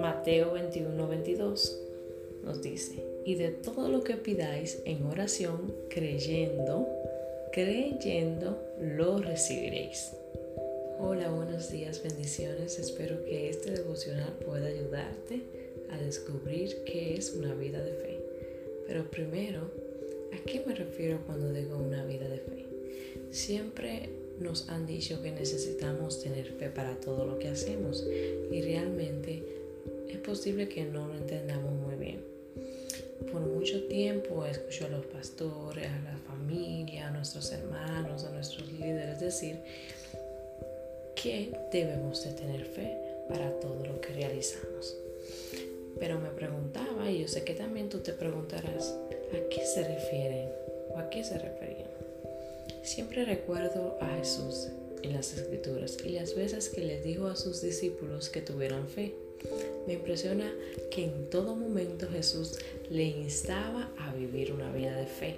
Mateo 21, 22 nos dice, y de todo lo que pidáis en oración, creyendo, creyendo, lo recibiréis. Hola, buenos días, bendiciones. Espero que este devocional pueda ayudarte a descubrir qué es una vida de fe. Pero primero, ¿a qué me refiero cuando digo una vida de fe? Siempre nos han dicho que necesitamos tener fe para todo lo que hacemos y realmente es posible que no lo entendamos muy bien. Por mucho tiempo escucho a los pastores, a la familia, a nuestros hermanos, a nuestros líderes decir que debemos de tener fe para todo lo que realizamos. Pero me preguntaba, y yo sé que también tú te preguntarás, ¿a qué se refieren o a qué se referían? Siempre recuerdo a Jesús en las escrituras y las veces que les dijo a sus discípulos que tuvieran fe. Me impresiona que en todo momento Jesús le instaba a vivir una vida de fe,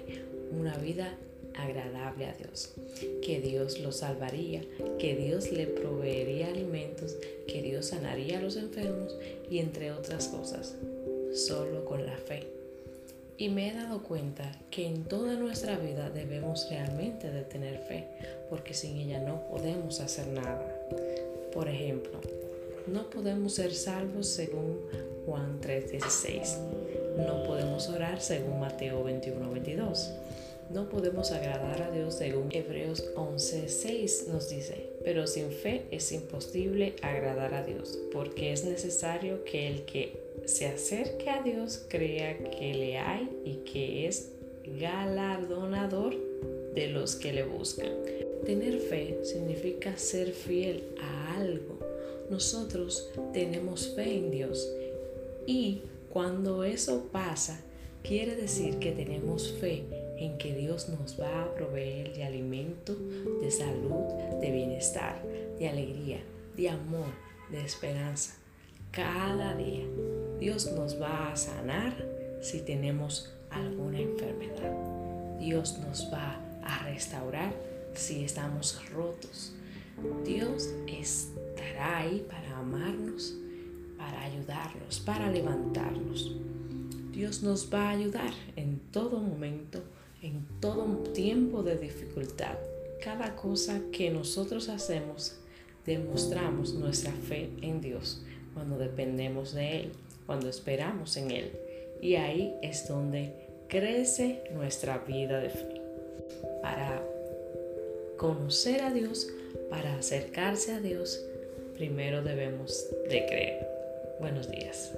una vida agradable a Dios, que Dios lo salvaría, que Dios le proveería alimentos, que Dios sanaría a los enfermos y entre otras cosas, solo con la fe. Y me he dado cuenta que en toda nuestra vida debemos realmente tener fe, porque sin ella no podemos hacer nada. Por ejemplo, no podemos ser salvos según Juan 3:16. No podemos orar según Mateo 21:22 no podemos agradar a Dios según Hebreos 11:6 nos dice, pero sin fe es imposible agradar a Dios, porque es necesario que el que se acerque a Dios crea que le hay y que es galardonador de los que le buscan. Tener fe significa ser fiel a algo. Nosotros tenemos fe en Dios y cuando eso pasa, quiere decir que tenemos fe en que Dios nos va a proveer de alimento, de salud, de bienestar, de alegría, de amor, de esperanza. Cada día Dios nos va a sanar si tenemos alguna enfermedad. Dios nos va a restaurar si estamos rotos. Dios estará ahí para amarnos, para ayudarnos, para levantarnos. Dios nos va a ayudar en todo momento en todo tiempo de dificultad. Cada cosa que nosotros hacemos, demostramos nuestra fe en Dios cuando dependemos de Él, cuando esperamos en Él. Y ahí es donde crece nuestra vida de fe. Para conocer a Dios, para acercarse a Dios, primero debemos de creer. Buenos días.